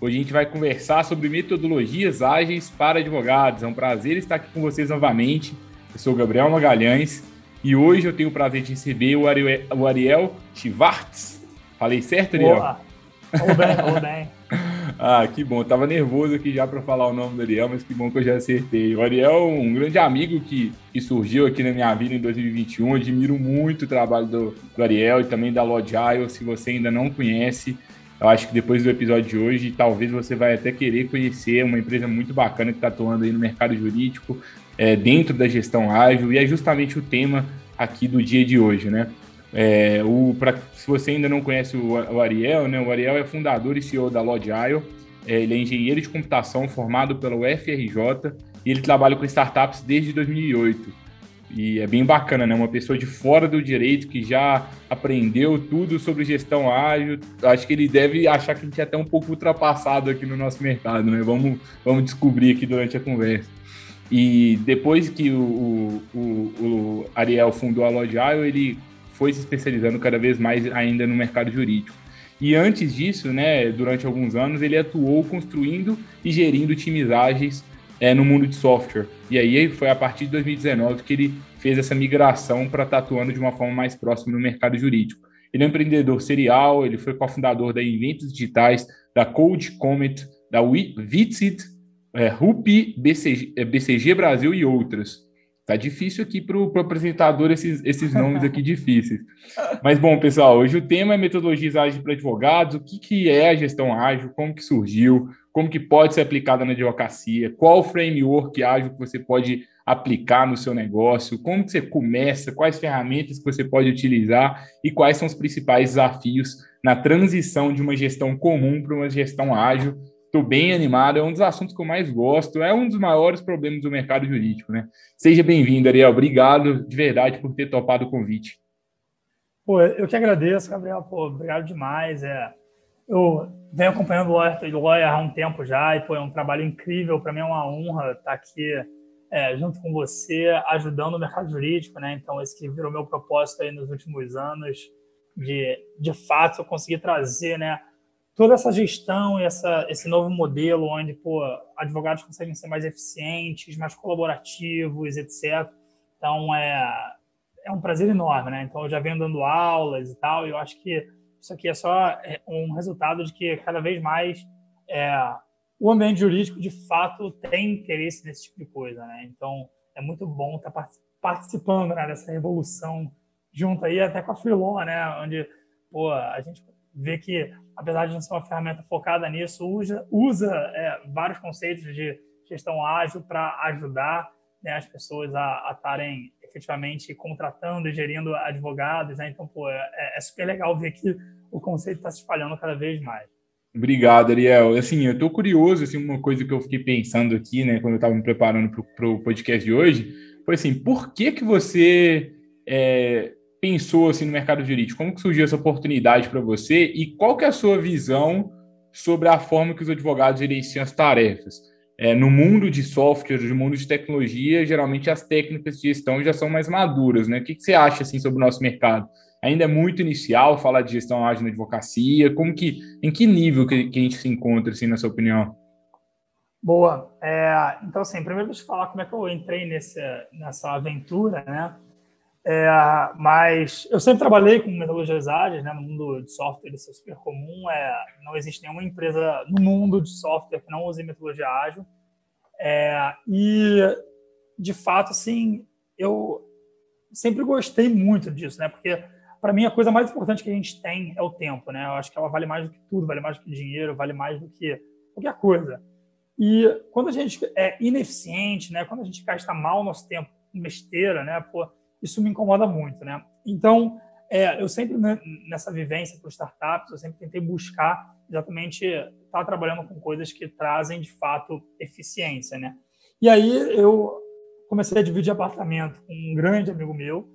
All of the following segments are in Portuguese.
Hoje a gente vai conversar sobre metodologias ágeis para advogados. É um prazer estar aqui com vocês novamente. Eu sou o Gabriel Magalhães e hoje eu tenho o prazer de receber o Ariel, o Ariel Schwartz. Falei certo, Ariel? Boa. Tudo bem, tudo bem. ah, que bom. Eu tava nervoso aqui já para falar o nome do Ariel, mas que bom que eu já acertei. O Ariel é um grande amigo que, que surgiu aqui na minha vida em 2021. Eu admiro muito o trabalho do, do Ariel e também da Logile. Se você ainda não conhece, eu acho que depois do episódio de hoje, talvez você vai até querer conhecer uma empresa muito bacana que está atuando aí no mercado jurídico, é, dentro da gestão ágil, e é justamente o tema aqui do dia de hoje, né? É, o, pra, se você ainda não conhece o, o, Ariel, né? O Ariel é fundador e CEO da Logile, é, ele é engenheiro de computação formado pela UFRJ e ele trabalha com startups desde 2008. E é bem bacana, né? Uma pessoa de fora do direito que já aprendeu tudo sobre gestão ágil. Acho que ele deve achar que a gente é até um pouco ultrapassado aqui no nosso mercado, né? Vamos, vamos descobrir aqui durante a conversa. E depois que o, o, o Ariel fundou a Logile, ele foi se especializando cada vez mais ainda no mercado jurídico. E antes disso, né, durante alguns anos, ele atuou construindo e gerindo times ágeis é, no mundo de software. E aí foi a partir de 2019 que ele fez essa migração para estar atuando de uma forma mais próxima no mercado jurídico. Ele é um empreendedor serial, ele foi cofundador da Inventos Digitais, da Code Comet, da Vitsit, é, Rupi, BCG, é, BCG Brasil e outras. Tá difícil aqui para o apresentador esses, esses nomes aqui difíceis. Mas bom, pessoal, hoje o tema é metodologias ágeis para advogados, o que, que é a gestão ágil, como que surgiu, como que pode ser aplicada na advocacia, qual framework ágil que você pode aplicar no seu negócio, como que você começa, quais ferramentas que você pode utilizar? E quais são os principais desafios na transição de uma gestão comum para uma gestão ágil Estou bem animado, é um dos assuntos que eu mais gosto, é um dos maiores problemas do mercado jurídico, né? Seja bem-vindo, Ariel. Obrigado de verdade por ter topado o convite. Pô, eu que agradeço, Gabriel. Pô, obrigado demais. É, eu venho acompanhando o Lawyer, há um tempo já e pô, é um trabalho incrível. Para mim é uma honra estar aqui é, junto com você, ajudando o mercado jurídico, né? Então, esse que virou meu propósito aí nos últimos anos, de, de fato, eu conseguir trazer, né? Toda essa gestão essa, esse novo modelo onde pô, advogados conseguem ser mais eficientes, mais colaborativos, etc. Então, é, é um prazer enorme, né? Então, eu já venho dando aulas e tal, e eu acho que isso aqui é só é, um resultado de que cada vez mais é, o ambiente jurídico, de fato, tem interesse nesse tipo de coisa, né? Então, é muito bom estar participando né, dessa revolução junto aí até com a Freelon, né? Onde, pô, a gente vê que apesar de não ser uma ferramenta focada nisso, usa, usa é, vários conceitos de gestão ágil para ajudar né, as pessoas a estarem efetivamente contratando e gerindo advogados. Né? Então, pô, é, é super legal ver que o conceito está se espalhando cada vez mais. Obrigado, Ariel. Assim, eu estou curioso, assim, uma coisa que eu fiquei pensando aqui, né, quando eu estava me preparando para o podcast de hoje, foi assim, por que que você é, pensou assim no mercado jurídico? Como que surgiu essa oportunidade para você e qual que é a sua visão sobre a forma que os advogados gerenciam as tarefas? É, no mundo de software, no mundo de tecnologia, geralmente as técnicas de gestão já são mais maduras, né? O que, que você acha assim sobre o nosso mercado? Ainda é muito inicial falar de gestão ágil na advocacia. Como que, em que nível que, que a gente se encontra, assim, na sua opinião? Boa. É, então, assim, primeiro deixa eu falar como é que eu entrei nesse, nessa aventura, né? É, mas eu sempre trabalhei com metodologias ágeis, né, no mundo de software, isso é super comum. É, não existe nenhuma empresa no mundo de software que não use metodologia ágil. É, e, de fato, assim, eu sempre gostei muito disso, né, porque para mim a coisa mais importante que a gente tem é o tempo, né? Eu acho que ela vale mais do que tudo, vale mais do que dinheiro, vale mais do que qualquer coisa. E quando a gente é ineficiente, né, quando a gente gasta mal o nosso tempo besteira, né, pô, isso me incomoda muito, né? Então, é, eu sempre, né, nessa vivência com startups, eu sempre tentei buscar exatamente estar trabalhando com coisas que trazem, de fato, eficiência, né? E aí eu comecei a dividir apartamento com um grande amigo meu,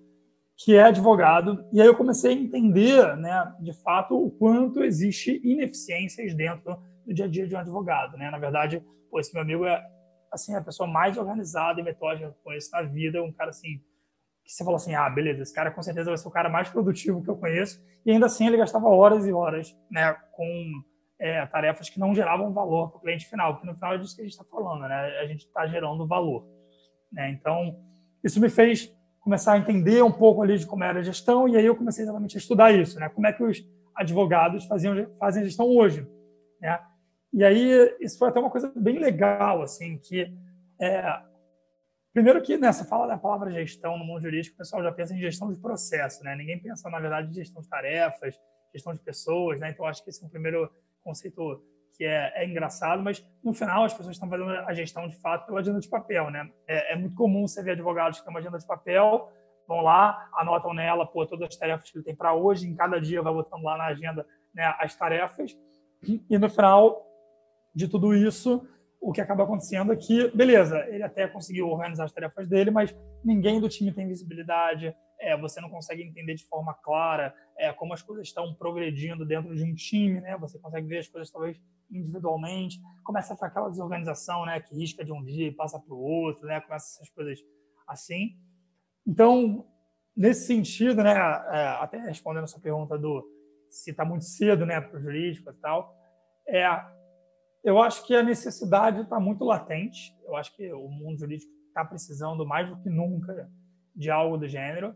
que é advogado, e aí eu comecei a entender, né, de fato, o quanto existe ineficiências dentro do dia a dia de um advogado, né? Na verdade, pô, esse meu amigo é assim a pessoa mais organizada e metódica que eu conheço na vida, um cara assim que você falou assim, ah, beleza, esse cara com certeza vai ser o cara mais produtivo que eu conheço, e ainda assim ele gastava horas e horas, né, com é, tarefas que não geravam valor para o cliente final, porque no final é disso que a gente está falando, né, a gente está gerando valor, né, então isso me fez começar a entender um pouco ali de como era a gestão, e aí eu comecei exatamente a estudar isso, né, como é que os advogados faziam, fazem gestão hoje, né, e aí isso foi até uma coisa bem legal, assim, que é, Primeiro que, né, você fala da palavra gestão no mundo jurídico, o pessoal já pensa em gestão de processo, né? Ninguém pensa, na verdade, em gestão de tarefas, gestão de pessoas, né? Então, acho que esse é um primeiro conceito que é, é engraçado, mas no final as pessoas estão fazendo a gestão de fato pela agenda de papel, né? É, é muito comum você ver advogados que têm uma agenda de papel, vão lá, anotam nela, pô, todas as tarefas que ele tem para hoje, em cada dia vai botando lá na agenda né, as tarefas, e no final de tudo isso, o que acaba acontecendo é que, beleza, ele até conseguiu organizar as tarefas dele, mas ninguém do time tem visibilidade, é, você não consegue entender de forma clara é, como as coisas estão progredindo dentro de um time, né? Você consegue ver as coisas talvez individualmente, começa a ficar aquela desorganização, né? Que risca de um dia e passa para o outro, né? Começa essas coisas assim. Então, nesse sentido, né? É, até respondendo a sua pergunta do se está muito cedo, né, para o jurídico e tal, é eu acho que a necessidade está muito latente. Eu acho que o mundo jurídico está precisando mais do que nunca de algo do gênero.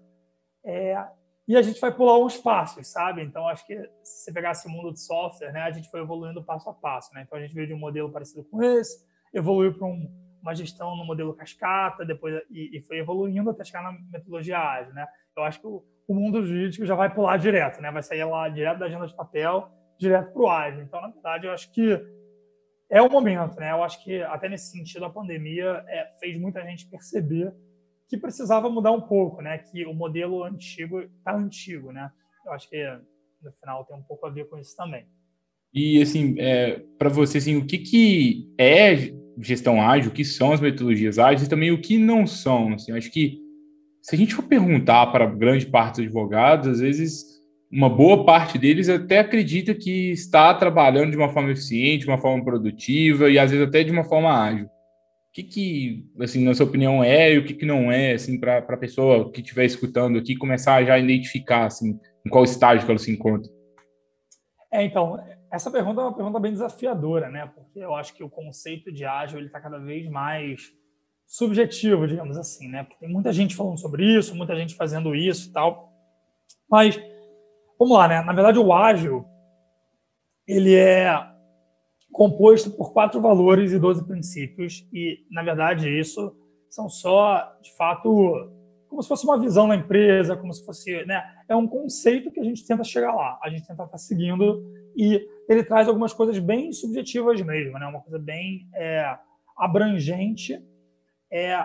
É, e a gente vai pular uns passos, sabe? Então, acho que se você pegasse o mundo de software, né, a gente foi evoluindo passo a passo. Né? Então, a gente veio de um modelo parecido com esse, evoluiu para um, uma gestão no modelo cascata, depois e, e, foi evoluindo até chegar na metodologia ágil. Né? Eu acho que o, o mundo jurídico já vai pular direto, né? vai sair lá direto da agenda de papel, direto para o ágil. Então, na verdade, eu acho que é o momento, né? Eu acho que até nesse sentido a pandemia é, fez muita gente perceber que precisava mudar um pouco, né? Que o modelo antigo está antigo, né? Eu acho que no final tem um pouco a ver com isso também. E assim, é, para você, assim, o que, que é gestão ágil, o que são as metodologias ágeis e também o que não são? Assim, acho que se a gente for perguntar para grande parte dos advogados, às vezes uma boa parte deles até acredita que está trabalhando de uma forma eficiente, de uma forma produtiva e às vezes até de uma forma ágil. O que, que assim, na sua opinião, é e o que, que não é, assim, para a pessoa que estiver escutando aqui começar já a identificar, assim, em qual estágio que ela se encontra? É, então, essa pergunta é uma pergunta bem desafiadora, né? Porque eu acho que o conceito de ágil ele está cada vez mais subjetivo, digamos assim, né? Porque tem muita gente falando sobre isso, muita gente fazendo isso e tal. Mas Vamos lá, né? Na verdade, o ágil ele é composto por quatro valores e 12 princípios e, na verdade, isso são só, de fato, como se fosse uma visão da empresa, como se fosse, né? É um conceito que a gente tenta chegar lá, a gente tenta estar seguindo e ele traz algumas coisas bem subjetivas mesmo, né? Uma coisa bem é, abrangente, é,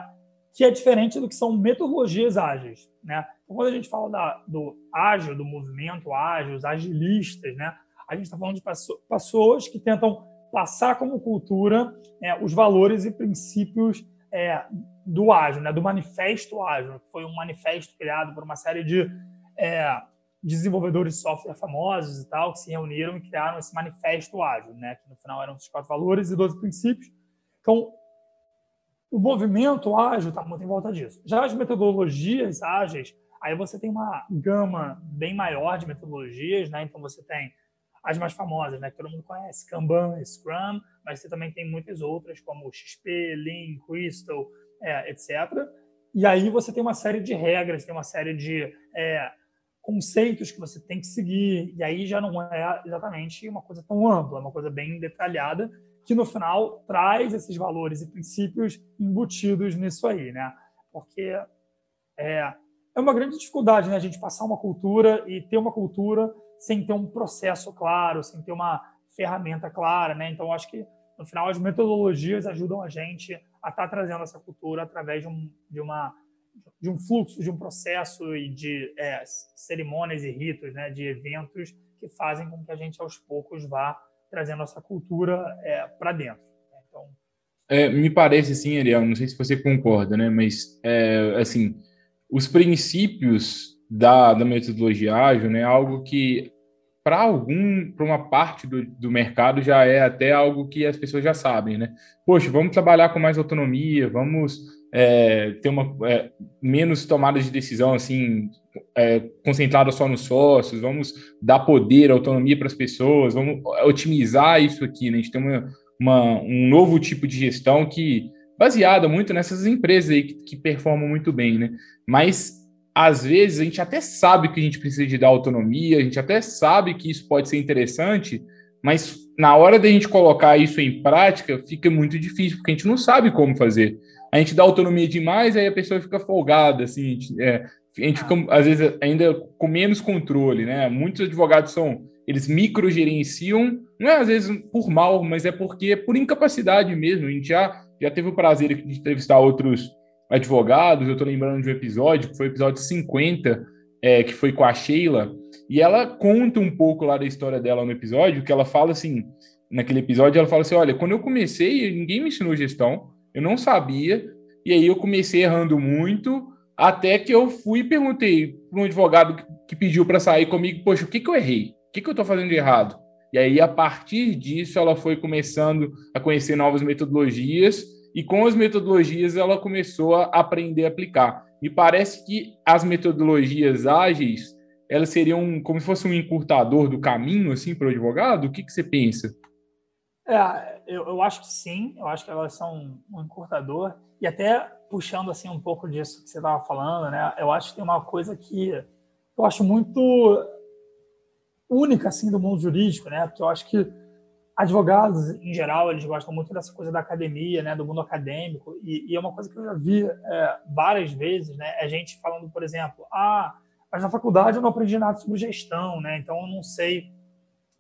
que é diferente do que são metodologias ágeis, né? Então, quando a gente fala da, do ágil, do movimento ágil, os agilistas, né? A gente está falando de pessoas que tentam passar como cultura é, os valores e princípios é, do ágil, né? Do manifesto ágil, que foi um manifesto criado por uma série de é, desenvolvedores de software famosos e tal, que se reuniram e criaram esse manifesto ágil, né? Que no final eram os quatro valores e 12 princípios. Então, o movimento ágil está muito em volta disso. Já as metodologias ágeis, aí você tem uma gama bem maior de metodologias, né? Então você tem as mais famosas, né? Que todo mundo conhece, Kanban, Scrum, mas você também tem muitas outras, como XP, Lean, Crystal, é, etc. E aí você tem uma série de regras, tem uma série de é, conceitos que você tem que seguir, e aí já não é exatamente uma coisa tão ampla, é uma coisa bem detalhada, que no final traz esses valores e princípios embutidos nisso aí, né? Porque é, é uma grande dificuldade, né, a gente passar uma cultura e ter uma cultura sem ter um processo claro, sem ter uma ferramenta clara, né? Então acho que no final as metodologias ajudam a gente a estar tá trazendo essa cultura através de um, de uma de um fluxo, de um processo e de é, cerimônias e ritos, né, de eventos que fazem com que a gente aos poucos vá trazer a nossa cultura é, para dentro. Então, É, me parece assim, Ariel, não sei se você concorda, né? Mas, é, assim, os princípios da, da metodologia ágil, né? Algo que, para algum, para uma parte do, do mercado, já é até algo que as pessoas já sabem, né? Poxa, vamos trabalhar com mais autonomia, vamos é, ter uma é, menos tomada de decisão assim é, concentrada só nos sócios, vamos dar poder, autonomia para as pessoas, vamos otimizar isso aqui, né? A gente tem uma, uma, um novo tipo de gestão que baseada muito nessas empresas aí que, que performam muito bem, né? Mas às vezes a gente até sabe que a gente precisa de dar autonomia, a gente até sabe que isso pode ser interessante, mas na hora da gente colocar isso em prática, fica muito difícil, porque a gente não sabe como fazer a gente dá autonomia demais, aí a pessoa fica folgada, assim, a gente, é, a gente fica, às vezes, ainda com menos controle, né? Muitos advogados são, eles microgerenciam, não é às vezes por mal, mas é porque é por incapacidade mesmo. A gente já, já teve o prazer de entrevistar outros advogados, eu estou lembrando de um episódio, que foi o episódio 50, é, que foi com a Sheila, e ela conta um pouco lá da história dela no episódio, que ela fala assim, naquele episódio, ela fala assim, olha, quando eu comecei, ninguém me ensinou gestão, eu não sabia, e aí eu comecei errando muito, até que eu fui e perguntei para um advogado que pediu para sair comigo, poxa, o que, que eu errei? O que, que eu estou fazendo de errado? E aí, a partir disso, ela foi começando a conhecer novas metodologias, e com as metodologias ela começou a aprender a aplicar. Me parece que as metodologias ágeis, elas seriam como se fosse um encurtador do caminho, assim, para o advogado? O que, que você pensa? É, eu, eu acho que sim, eu acho que elas são um encurtador. E até puxando assim um pouco disso que você estava falando, né? Eu acho que tem uma coisa que eu acho muito única assim do mundo jurídico, né? Porque eu acho que advogados em geral eles gostam muito dessa coisa da academia, né? Do mundo acadêmico e, e é uma coisa que eu já vi é, várias vezes, né? É gente falando, por exemplo, ah, mas na faculdade eu não aprendi nada sobre gestão, né? Então eu não sei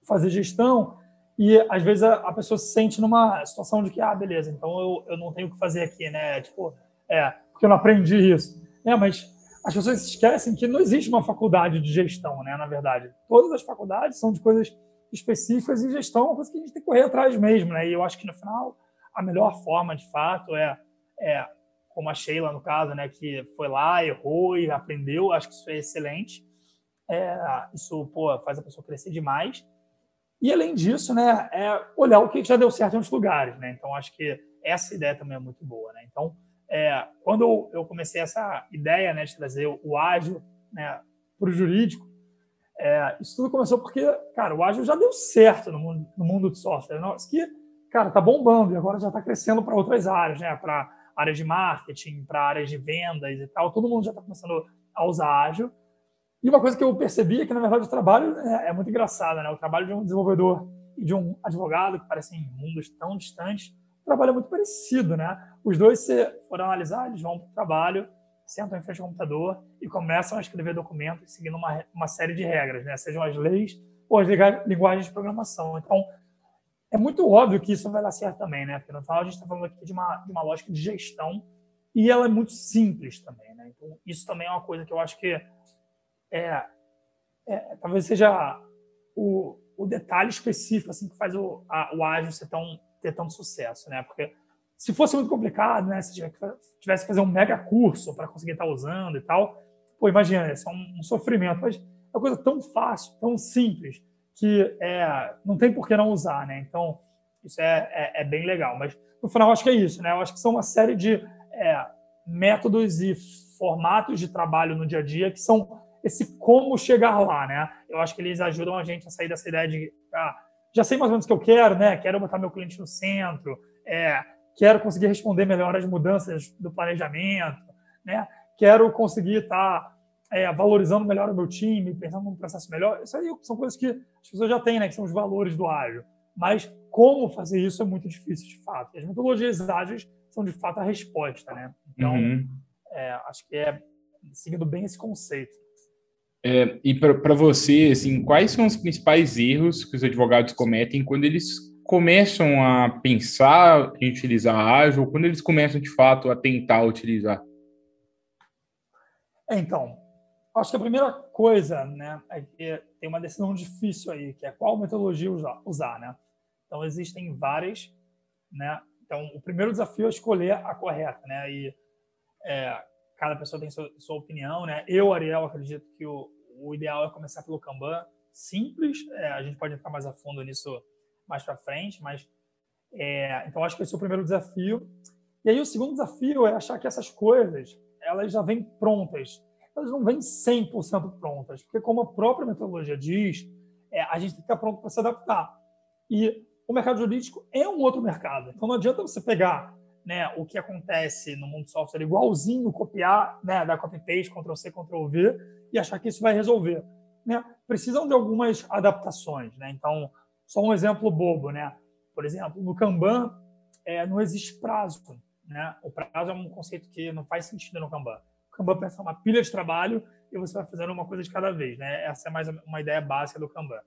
fazer gestão e às vezes a, a, pessoa se sente numa situação de que, ah, beleza, então eu, eu não tenho o que fazer aqui, né? Tipo, é, porque eu não aprendi isso. É, mas as pessoas esquecem que não existe uma faculdade de gestão, né? Na verdade, todas as faculdades são de coisas específicas e gestão é uma coisa que a gente tem que correr atrás mesmo, né? E eu acho que no final a melhor forma, de fato, é, é como a Sheila, no caso, né? Que foi lá, errou e aprendeu. Acho que isso é excelente. É, isso, pô, faz a pessoa crescer demais. E, além disso, né, é olhar o que já deu certo em outros lugares. Né? Então, acho que essa ideia também é muito boa. Né? Então, é, quando eu comecei essa ideia né, de trazer o ágil né, para o jurídico, é, isso tudo começou porque, cara, o ágil já deu certo no mundo, no mundo de software. Isso que, cara, tá bombando e agora já está crescendo para outras áreas, né? Para áreas de marketing, para áreas de vendas e tal. Todo mundo já está começando a usar ágil. E uma coisa que eu percebi é que, na verdade, o trabalho é, é muito engraçado, né? O trabalho de um desenvolvedor e de um advogado, que parecem mundos tão distantes, trabalho é muito parecido, né? Os dois, se for analisar, eles vão para o trabalho, sentam em frente ao computador e começam a escrever documentos seguindo uma, uma série de regras, né? Sejam as leis ou as linguagens de programação. Então, é muito óbvio que isso vai dar certo também, né? Porque no final a gente está falando aqui de uma, de uma lógica de gestão e ela é muito simples também, né? Então, isso também é uma coisa que eu acho que é, é, talvez seja o, o, detalhe específico assim que faz o, a, o ágil ser tão, ter tanto sucesso, né? Porque se fosse muito complicado, né? Se tivesse que fazer um mega curso para conseguir estar usando e tal, pô, imagina, isso é um, um, sofrimento. Mas é uma coisa tão fácil, tão simples, que é, não tem por que não usar, né? Então, isso é, é, é, bem legal. Mas, no final, acho que é isso, né? Eu acho que são uma série de é, métodos e formatos de trabalho no dia a dia que são esse como chegar lá, né? Eu acho que eles ajudam a gente a sair dessa ideia de ah, já sei mais ou menos o que eu quero, né? Quero botar meu cliente no centro, é, quero conseguir responder melhor às mudanças do planejamento, né? Quero conseguir estar tá, é, valorizando melhor o meu time, pensando num processo melhor. Isso aí são coisas que as pessoas já têm, né? Que são os valores do ágil. Mas como fazer isso é muito difícil, de fato. As metodologias ágeis são, de fato, a resposta, né? Então, uhum. é, acho que é seguindo bem esse conceito. É, e para você, assim, quais são os principais erros que os advogados cometem quando eles começam a pensar em utilizar a ágil, quando eles começam de fato a tentar utilizar? É, então, acho que a primeira coisa, né, é que tem uma decisão difícil aí, que é qual metodologia usar né? Então existem várias, né? Então, o primeiro desafio é escolher a correta, né? E é, cada pessoa tem sua, sua, opinião, né? Eu, Ariel, acredito que o, o ideal é começar pelo Kanban, simples. É, a gente pode entrar mais a fundo nisso mais para frente, mas é, então acho que esse é o primeiro desafio. E aí o segundo desafio é achar que essas coisas elas já vêm prontas. Elas não vêm 100% prontas, porque como a própria metodologia diz, é, a gente tem que estar pronto para se adaptar. E o mercado jurídico é um outro mercado. Então não adianta você pegar né, o que acontece no mundo software igualzinho, copiar, né, dar copy-paste, Ctrl-C, Ctrl-V e achar que isso vai resolver. Né? Precisam de algumas adaptações. Né? Então, só um exemplo bobo. Né? Por exemplo, no Kanban é, não existe prazo. Né? O prazo é um conceito que não faz sentido no Kanban. O Kanban pensa uma pilha de trabalho e você vai fazendo uma coisa de cada vez. Né? Essa é mais uma ideia básica do Kanban.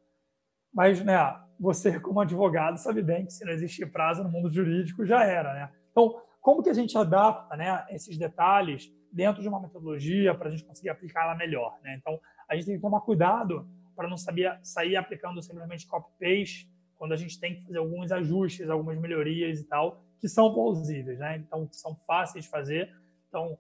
Mas, né, você, como advogado, sabe bem que se não existe prazo no mundo jurídico, já era. Né? Então, como que a gente adapta né, esses detalhes dentro de uma metodologia para a gente conseguir aplicá-la melhor? Né? Então, a gente tem que tomar cuidado para não saber, sair aplicando simplesmente copy-paste quando a gente tem que fazer alguns ajustes, algumas melhorias e tal, que são plausíveis, né? Então, que são fáceis de fazer. Então,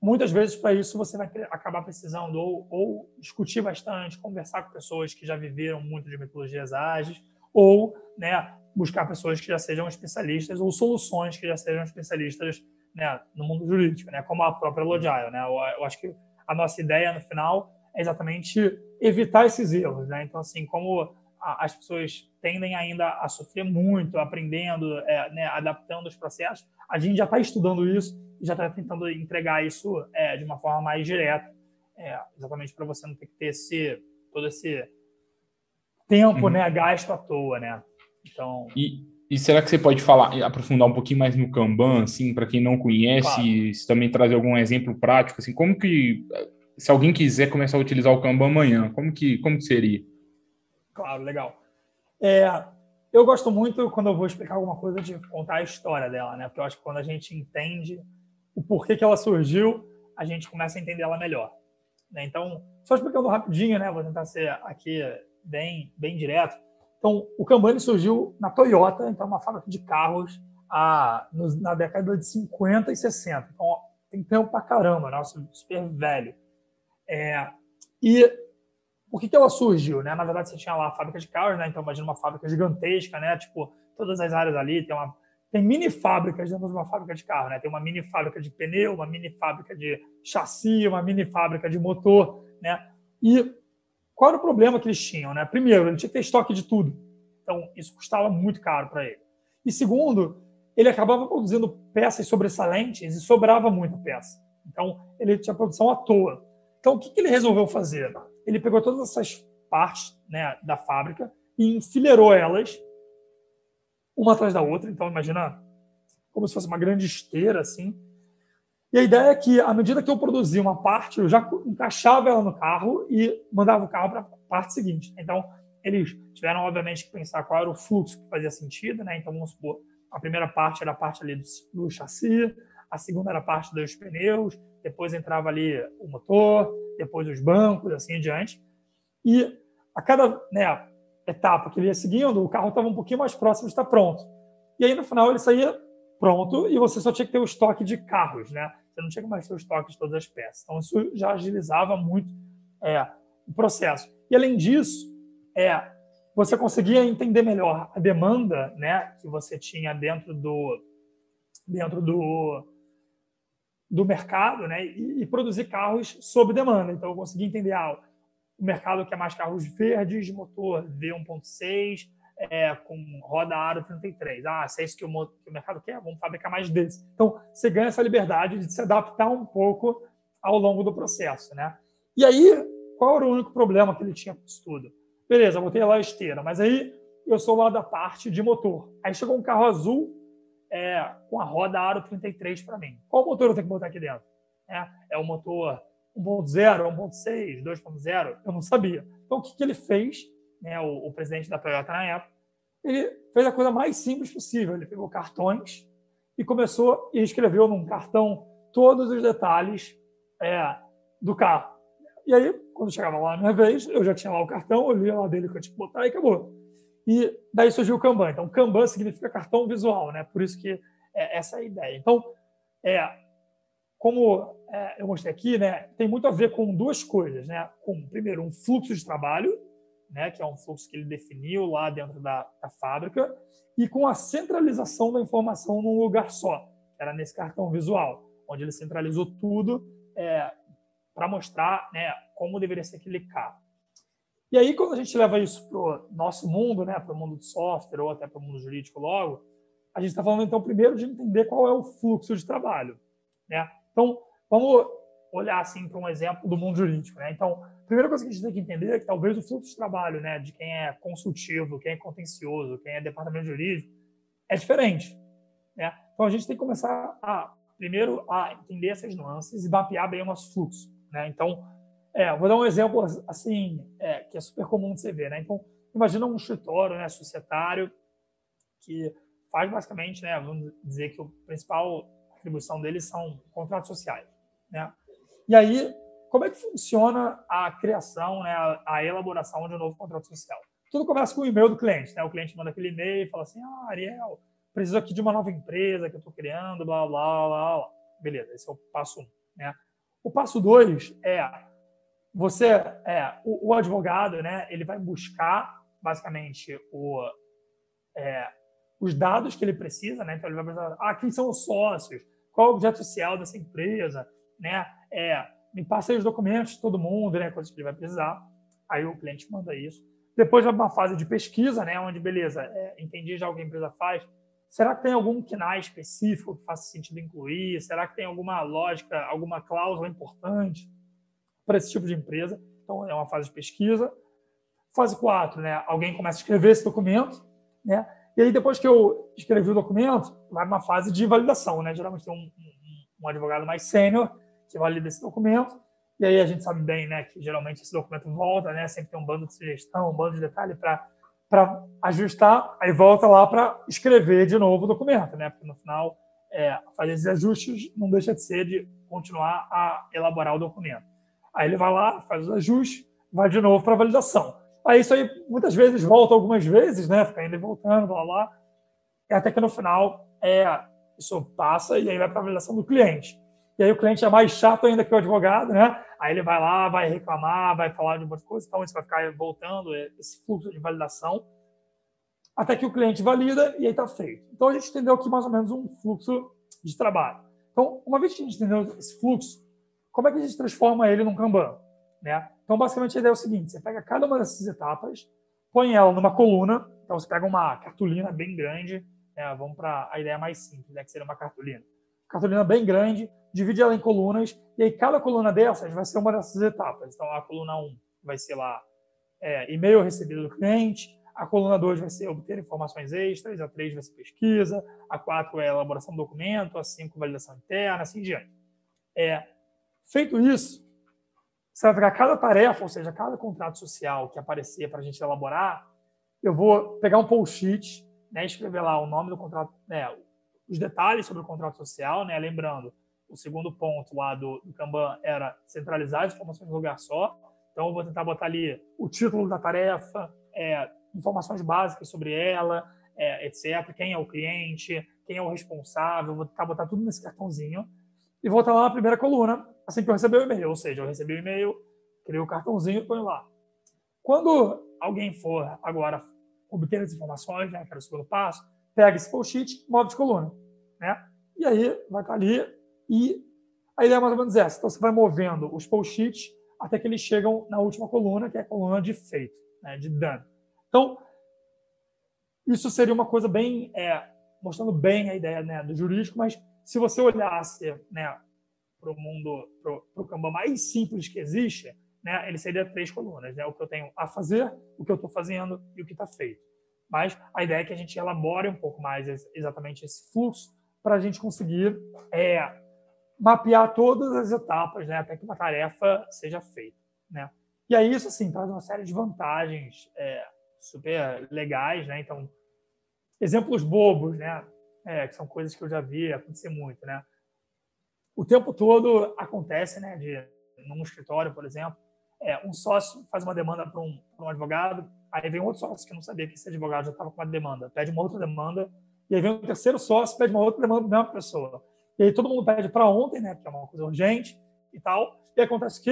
muitas vezes para isso você vai acabar precisando ou, ou, discutir bastante, conversar com pessoas que já viveram muito de metodologias ágeis, ou né, buscar pessoas que já sejam especialistas ou soluções que já sejam especialistas né, no mundo jurídico, né, como a própria Logile. Né? Eu, eu, acho que a nossa ideia no final é exatamente evitar esses erros. Né? Então, assim, como a, as pessoas tendem ainda a sofrer muito, aprendendo, é, né, adaptando os processos, a gente já está estudando isso já está tentando entregar isso é, de uma forma mais direta, é, exatamente para você não ter que ter esse, todo esse tempo, uhum. né, gasto à toa, né? Então. E, e será que você pode falar, aprofundar um pouquinho mais no Kanban, assim, para quem não conhece, claro. também trazer algum exemplo prático, assim, como que, se alguém quiser começar a utilizar o Kanban amanhã, como que, como que seria? Claro, legal. É, eu gosto muito quando eu vou explicar alguma coisa de contar a história dela, né? Porque eu acho que quando a gente entende o porquê que ela surgiu, a gente começa a entender ela melhor. Né? Então, só explicando rapidinho, né? Vou tentar ser aqui bem, bem direto. Então, o Kanban surgiu na Toyota, então uma fábrica de carros a, no, na década de 50 e 60. Então, ó, tem tempo pra caramba, né? super velho. É, e por que, que ela surgiu? Né? Na verdade, você tinha lá a fábrica de carros, né? Então, imagina uma fábrica gigantesca, né? Tipo, todas as áreas ali, tem uma tem mini fábricas dentro de uma fábrica de carro, né? Tem uma mini fábrica de pneu, uma mini fábrica de chassi, uma mini fábrica de motor, né? E qual era o problema que eles tinham, né? Primeiro, ele tinha que ter estoque de tudo. Então, isso custava muito caro para ele. E segundo, ele acabava produzindo peças sobressalentes e sobrava muita peça. Então, ele tinha produção à toa. Então, o que, que ele resolveu fazer? Ele pegou todas essas partes né, da fábrica e enfileirou elas uma atrás da outra. Então, imagina como se fosse uma grande esteira, assim. E a ideia é que, à medida que eu produzia uma parte, eu já encaixava ela no carro e mandava o carro para a parte seguinte. Então, eles tiveram, obviamente, que pensar qual era o fluxo que fazia sentido, né? Então, vamos supor, a primeira parte era a parte ali do, do chassi, a segunda era a parte dos pneus, depois entrava ali o motor, depois os bancos, assim em diante. E a cada né, etapa que ele ia seguindo, o carro estava um pouquinho mais próximo de estar pronto. E aí, no final, ele saía pronto e você só tinha que ter o estoque de carros, né? Você não tinha que mais ter o estoque de todas as peças. Então, isso já agilizava muito é, o processo. E, além disso, é, você conseguia entender melhor a demanda né, que você tinha dentro do, dentro do, do mercado né, e, e produzir carros sob demanda. Então, eu conseguia entender, ah, o mercado quer mais carros verdes, motor V1.6, é, com roda aro 33. Ah, se é isso que o, que o mercado quer, vamos fabricar mais desses. Então, você ganha essa liberdade de se adaptar um pouco ao longo do processo, né? E aí, qual era o único problema que ele tinha com isso tudo? Beleza, botei lá a esteira, mas aí eu sou lá da parte de motor. Aí chegou um carro azul é, com a roda aro 33 para mim. Qual motor eu tenho que botar aqui dentro? É, é o motor 1.0, 1.6, 2.0, eu não sabia. Então, o que, que ele fez, né, o, o, presidente da Toyota na época, ele fez a coisa mais simples possível. Ele pegou cartões e começou e escreveu num cartão todos os detalhes é, do carro. E aí, quando chegava lá na minha vez, eu já tinha lá o cartão, eu lia lá dele que eu tinha que botar e acabou. E daí surgiu o Kanban. Então, Kanban significa cartão visual, né? Por isso que é essa é a ideia. Então, é, como é, eu mostrei aqui, né, tem muito a ver com duas coisas, né? Com, primeiro, um fluxo de trabalho, né, que é um fluxo que ele definiu lá dentro da, da fábrica, e com a centralização da informação num lugar só, que era nesse cartão visual, onde ele centralizou tudo é, para mostrar né, como deveria ser aquele carro. E aí, quando a gente leva isso para o nosso mundo, né, para o mundo de software ou até para o mundo jurídico logo, a gente está falando, então, primeiro de entender qual é o fluxo de trabalho. Né? Então, vamos olhar assim para um exemplo do mundo jurídico. Né? Então, a primeira coisa que a gente tem que entender é que talvez o fluxo de trabalho né, de quem é consultivo, quem é contencioso, quem é departamento jurídico, é diferente. Né? Então, a gente tem que começar a, primeiro, a entender essas nuances e mapear bem o nosso fluxo. Né? Então, é, vou dar um exemplo assim, é, que é super comum de você ver. Né? Então, imagina um escritório né, societário que faz basicamente, né, vamos dizer que a principal atribuição deles são contratos sociais. Né? E aí, como é que funciona a criação, né, a, elaboração de um novo contrato social? Tudo começa com o e-mail do cliente. Né? O cliente manda aquele e-mail e fala assim, ah, Ariel, preciso aqui de uma nova empresa que eu estou criando, blá, blá, blá, blá. Beleza, esse é o passo um. Né? O passo dois é você, é, o, o advogado, né, ele vai buscar basicamente o, é, os dados que ele precisa, né? Então ele vai pensar, ah, quem são os sócios, qual é o objeto social dessa empresa, né? É, me passa aí os documentos de todo mundo, né? Coisas que ele vai precisar. Aí o cliente manda isso. Depois vai uma fase de pesquisa, né? Onde, beleza, é, entendi já o que a empresa faz. Será que tem algum KNAI específico que faça sentido incluir? Será que tem alguma lógica, alguma cláusula importante para esse tipo de empresa? Então, é uma fase de pesquisa. Fase 4, né? Alguém começa a escrever esse documento, né? E aí, depois que eu escrevi o documento, vai uma fase de validação, né? Geralmente tem um, um, um advogado mais sênior que valida esse documento. E aí a gente sabe bem, né, que geralmente esse documento volta, né? Sempre tem um bando de sugestão, um bando de detalhe para para ajustar, aí volta lá para escrever de novo o documento, né? Porque no final, é, fazer esses ajustes não deixa de ser de continuar a elaborar o documento. Aí ele vai lá, faz os ajustes, vai de novo para validação. Aí isso aí muitas vezes volta algumas vezes, né? Fica indo e voltando, lá, lá. E até que no final é, isso passa e aí vai para a validação do cliente. E aí o cliente é mais chato ainda que o advogado, né? Aí ele vai lá, vai reclamar, vai falar de um monte de coisa, então isso vai ficar voltando, é, esse fluxo de validação, até que o cliente valida e aí está feito. Então a gente entendeu aqui mais ou menos um fluxo de trabalho. Então, uma vez que a gente entendeu esse fluxo, como é que a gente transforma ele num Kanban? Né? Então, basicamente, a ideia é o seguinte: você pega cada uma dessas etapas, põe ela numa coluna. Então, você pega uma cartolina bem grande. Né? Vamos para a ideia mais simples, né? que seria uma cartolina. Cartolina bem grande, divide ela em colunas, e aí cada coluna dessas vai ser uma dessas etapas. Então, a coluna 1 vai ser lá é, e-mail recebido do cliente, a coluna 2 vai ser obter informações extras, a 3 vai ser pesquisa, a 4 é elaboração do documento, a 5 validação interna, assim diante. É, feito isso, você vai pegar cada tarefa, ou seja, cada contrato social que aparecer para a gente elaborar, eu vou pegar um post-it, né, escrever lá o nome do contrato, né, os detalhes sobre o contrato social, né, lembrando, o segundo ponto lá do, do Kanban era centralizar as informações em um lugar só. Então, eu vou tentar botar ali o título da tarefa, é, informações básicas sobre ela, é, etc. Quem é o cliente, quem é o responsável. Vou tentar botar tudo nesse cartãozinho. E vou lá na primeira coluna, assim que eu receber o e-mail. Ou seja, eu recebi o e-mail, criei o cartãozinho e ponho lá. Quando alguém for agora obter as informações, né, que era o segundo passo, pega esse post-it, move de coluna. Né? E aí vai estar ali e a ideia é mais ou menos essa. Então, você vai movendo os post-its até que eles chegam na última coluna, que é a coluna de feito, né, de dano. Então, isso seria uma coisa bem, é, mostrando bem a ideia né, do jurídico, mas se você olhasse né, para o mundo, para o Kanban mais simples que existe, né, ele seria três colunas, né, o que eu tenho a fazer, o que eu estou fazendo e o que está feito. Mas a ideia é que a gente elabore um pouco mais exatamente esse fluxo para a gente conseguir é, mapear todas as etapas, né, até que uma tarefa seja feita, né? E aí isso assim traz uma série de vantagens é, super legais, né? Então, exemplos bobos, né? É, que são coisas que eu já vi acontecer muito, né? O tempo todo acontece, né? De num escritório, por exemplo, é, um sócio faz uma demanda para um, um, advogado, aí vem outro sócio que não sabia que esse advogado já estava com uma demanda, pede uma outra demanda, e aí vem um terceiro sócio, pede uma outra demanda da mesma pessoa. E aí todo mundo pede para ontem, né, porque é uma coisa urgente e tal, e acontece que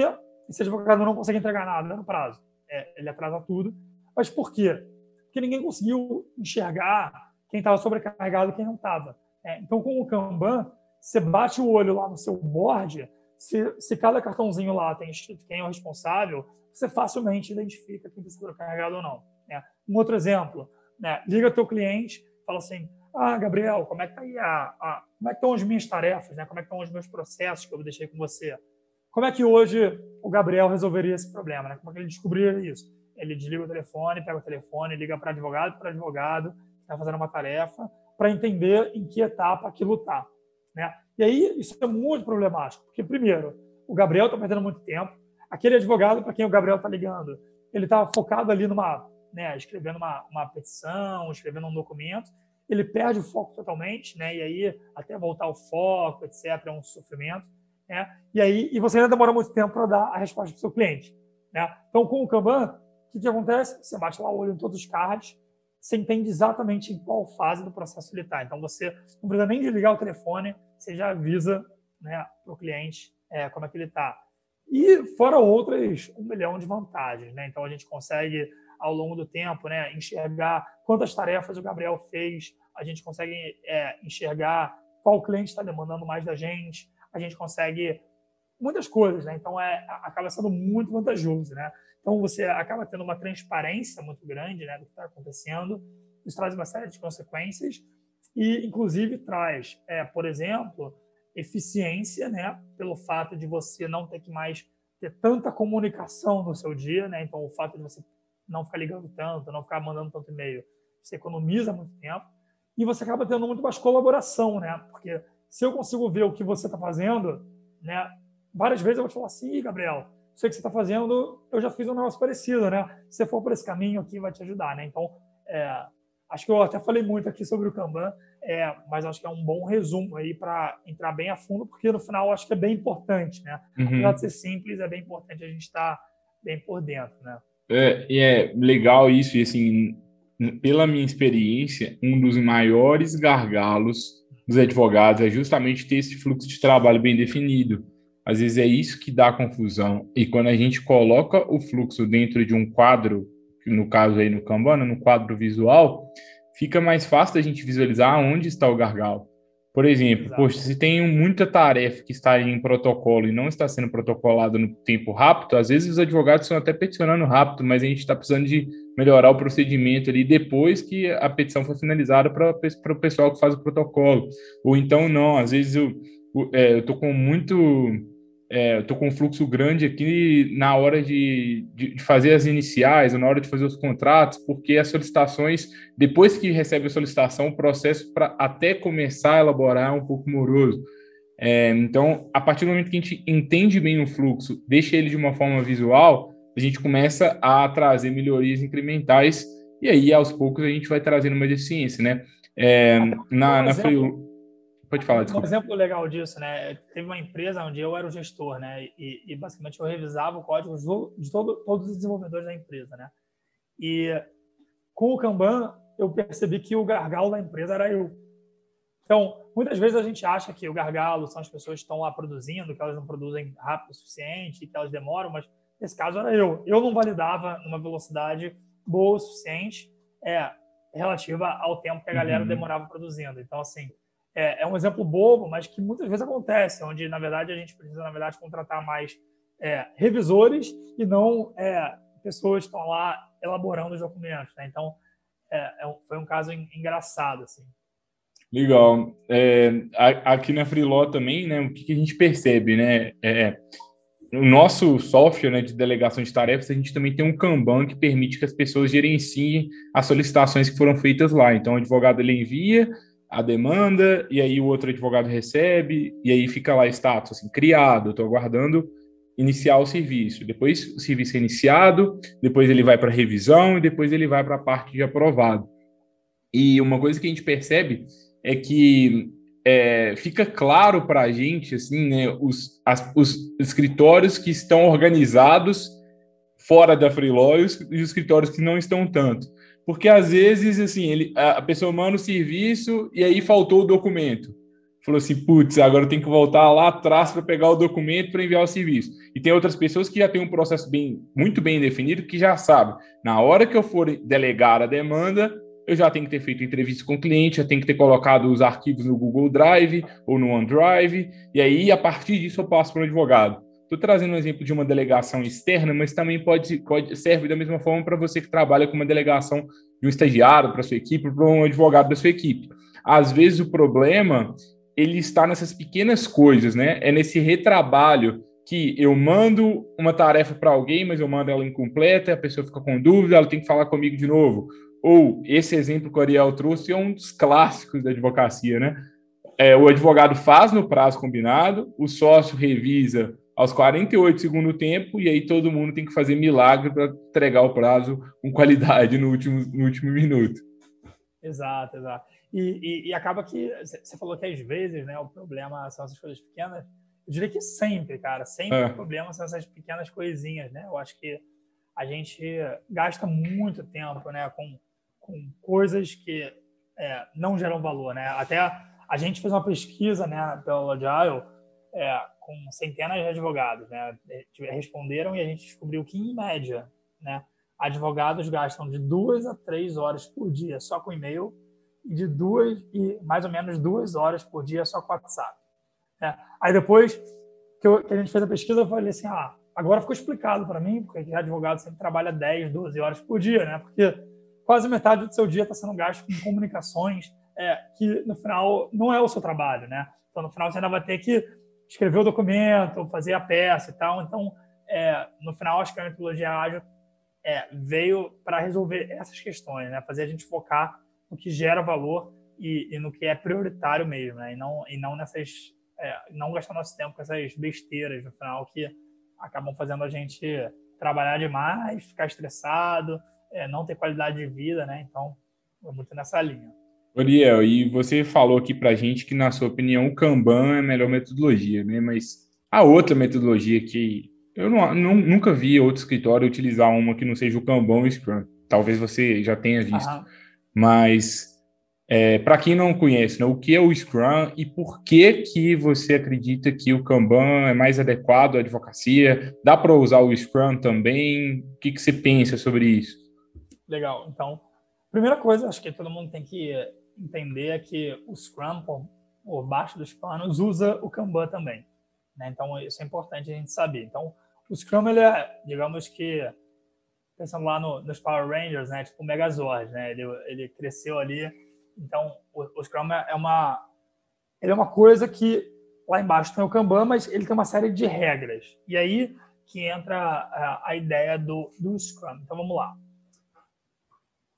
esse advogado não consegue entregar nada no prazo. É, ele atrasa tudo. Mas por quê? Porque ninguém conseguiu enxergar quem estava sobrecarregado e quem não estava. É, então, com o Kanban, você bate o olho lá no seu board, se, se cada cartãozinho lá tem escrito quem é o responsável, você facilmente identifica quem está sobrecarregado ou não. Né? Um outro exemplo, né? liga teu cliente, fala assim, ah, Gabriel, como é que tá aí a, a, como é que estão as minhas tarefas, né? Como é que estão os meus processos que eu deixei com você? Como é que hoje o Gabriel resolveria esse problema, né? Como é que ele descobriria isso? Ele desliga o telefone, pega o telefone, liga para advogado, para advogado, está fazendo uma tarefa, para entender em que etapa aquilo está. Né? E aí isso é muito problemático, porque, primeiro, o Gabriel está perdendo muito tempo, aquele advogado para quem o Gabriel está ligando, ele está focado ali numa, né, escrevendo uma, uma petição, escrevendo um documento, ele perde o foco totalmente, né? E aí até voltar o foco, etc, é um sofrimento, né? E aí e você ainda demora muito tempo para dar a resposta para o seu cliente, né? Então com o Kanban, o que, que acontece? Você bate lá o olho em todos os cards, você entende exatamente em qual fase do processo ele está. Então, você não precisa nem desligar o telefone, você já avisa né, para o cliente é, como é que ele está. E fora outras, um milhão de vantagens. Né? Então, a gente consegue, ao longo do tempo, né, enxergar quantas tarefas o Gabriel fez, a gente consegue é, enxergar qual cliente está demandando mais da gente, a gente consegue muitas coisas. Né? Então, é, acaba sendo muito vantajoso. Né? Então, você acaba tendo uma transparência muito grande né, do que está acontecendo. Isso traz uma série de consequências e, inclusive, traz, é, por exemplo, eficiência, né, pelo fato de você não ter que mais ter tanta comunicação no seu dia. Né? Então, o fato de você não ficar ligando tanto, não ficar mandando tanto e-mail, você economiza muito tempo. E você acaba tendo muito mais colaboração, né? Porque se eu consigo ver o que você está fazendo, né? Várias vezes eu vou te falar assim, Gabriel, sei que você está fazendo, eu já fiz um negócio parecido, né? Se você for por esse caminho aqui, vai te ajudar, né? Então, é, acho que eu até falei muito aqui sobre o Kanban, é, mas acho que é um bom resumo aí para entrar bem a fundo, porque no final acho que é bem importante, né? Uhum. Apesar de ser simples, é bem importante a gente estar tá bem por dentro, né? É, e é legal isso, e assim, pela minha experiência, um dos maiores gargalos dos advogados é justamente ter esse fluxo de trabalho bem definido. Às vezes é isso que dá confusão. E quando a gente coloca o fluxo dentro de um quadro, no caso aí no Kanban, no quadro visual, fica mais fácil da gente visualizar onde está o gargalo. Por exemplo, poxa, se tem muita tarefa que está em protocolo e não está sendo protocolado no tempo rápido, às vezes os advogados estão até peticionando rápido, mas a gente está precisando de melhorar o procedimento ali depois que a petição foi finalizada para o pessoal que faz o protocolo. Ou então não, às vezes eu é, estou com muito é, eu tô com um fluxo grande aqui na hora de, de, de, fazer as iniciais, na hora de fazer os contratos, porque as solicitações, depois que recebe a solicitação, o processo para até começar a elaborar é um pouco moroso. É, então, a partir do momento que a gente entende bem o fluxo, deixa ele de uma forma visual, a gente começa a trazer melhorias incrementais e aí, aos poucos, a gente vai trazendo mais eficiência, né? É, na, na Free... Pode falar, desculpa. Um exemplo legal disso, né? Teve uma empresa onde eu era o gestor, né? E, e basicamente eu revisava o código de todo, todos os desenvolvedores da empresa, né? E com o Kanban, eu percebi que o gargalo da empresa era eu. Então, muitas vezes a gente acha que o gargalo são as pessoas que estão lá produzindo, que elas não produzem rápido o suficiente, que elas demoram, mas nesse caso era eu. Eu não validava numa velocidade boa o suficiente é, relativa ao tempo que a galera uhum. demorava produzindo. Então, assim, é, é, um exemplo bobo, mas que muitas vezes acontece, onde, na verdade, a gente precisa, na verdade, contratar mais é, revisores e não é, pessoas que estão lá elaborando os documentos. Né? Então, é, é foi um caso engraçado, assim. Legal. É, aqui na Freeló também, né, o que, a gente percebe, né? No nosso software né, de delegação de tarefas, a gente também tem um Kanban que permite que as pessoas gerenciem as solicitações que foram feitas lá. Então, o advogado ele envia, a demanda, e aí o outro advogado recebe, e aí fica lá status, assim, criado, estou aguardando iniciar o serviço. Depois o serviço é iniciado, depois ele vai para revisão e depois ele vai para a parte de aprovado. E uma coisa que a gente percebe é que é, fica claro para a gente, assim, né, os, as, os escritórios que estão organizados fora da Freeló os, e os escritórios que não estão tanto. Porque às vezes, assim, ele, a pessoa manda o serviço e aí faltou o documento. Falou assim, putz, agora eu tenho que voltar lá atrás para pegar o documento para enviar o serviço. E tem outras pessoas que já têm um processo bem, muito bem definido, que já sabem, na hora que eu for delegar a demanda, eu já tenho que ter feito entrevista com o cliente, já tenho que ter colocado os arquivos no Google Drive ou no OneDrive, e aí, a partir disso, eu passo para o advogado. Estou trazendo um exemplo de uma delegação externa, mas também pode, pode serve da mesma forma para você que trabalha com uma delegação de um estagiário para sua equipe, para um advogado da sua equipe. Às vezes o problema ele está nessas pequenas coisas, né? É nesse retrabalho que eu mando uma tarefa para alguém, mas eu mando ela incompleta, a pessoa fica com dúvida, ela tem que falar comigo de novo. Ou esse exemplo que o Ariel trouxe é um dos clássicos da advocacia, né? É, o advogado faz no prazo combinado, o sócio revisa aos 48 segundo tempo, e aí todo mundo tem que fazer milagre para entregar o prazo com qualidade no último, no último minuto. Exato, exato. E, e, e acaba que você falou que às vezes né, o problema são essas coisas pequenas. Eu diria que sempre, cara, sempre é. o problema são essas pequenas coisinhas, né? Eu acho que a gente gasta muito tempo né, com, com coisas que é, não geram valor, né? Até a gente fez uma pesquisa né, pelo Agile, é, com centenas de advogados, né? Responderam e a gente descobriu que, em média, né, advogados gastam de duas a três horas por dia só com e-mail e de duas e mais ou menos duas horas por dia só com WhatsApp. Né? Aí depois que, eu, que, a gente fez a pesquisa, eu falei assim, ah, agora ficou explicado para mim, porque advogado sempre trabalha 10, 12 horas por dia, né? Porque quase metade do seu dia está sendo gasto com comunicações é, que no final não é o seu trabalho, né? Então no final você ainda vai ter que escrever o documento, fazer a peça e tal. Então, é, no final, acho que a metodologia ágil é, veio para resolver essas questões, né? Fazer a gente focar no que gera valor e, e no que é prioritário mesmo, né? E não, e não nessas... É, não gastar nosso tempo com essas besteiras, no final, que acabam fazendo a gente trabalhar demais, ficar estressado, é, não ter qualidade de vida, né? Então, é muito nessa linha. Oriel, e você falou aqui para gente que, na sua opinião, o Kanban é a melhor metodologia, né? Mas a outra metodologia que eu não, não, nunca vi outro escritório utilizar uma que não seja o Kanban ou o Scrum. Talvez você já tenha visto. Aham. Mas, é, para quem não conhece, né, o que é o Scrum e por que, que você acredita que o Kanban é mais adequado à advocacia? Dá para usar o Scrum também? O que, que você pensa sobre isso? Legal. Então, primeira coisa, acho que todo mundo tem que entender é que o Scrum, por, baixo dos panos, usa o Kanban também. Né? Então, isso é importante a gente saber. Então, o Scrum, ele é, digamos que, pensando lá no, nos Power Rangers, né? tipo o Megazord, né? ele, ele cresceu ali. Então, o, o Scrum é uma, ele é uma coisa que lá embaixo tem o Kanban, mas ele tem uma série de regras. E aí que entra a, a ideia do, do Scrum. Então, vamos lá.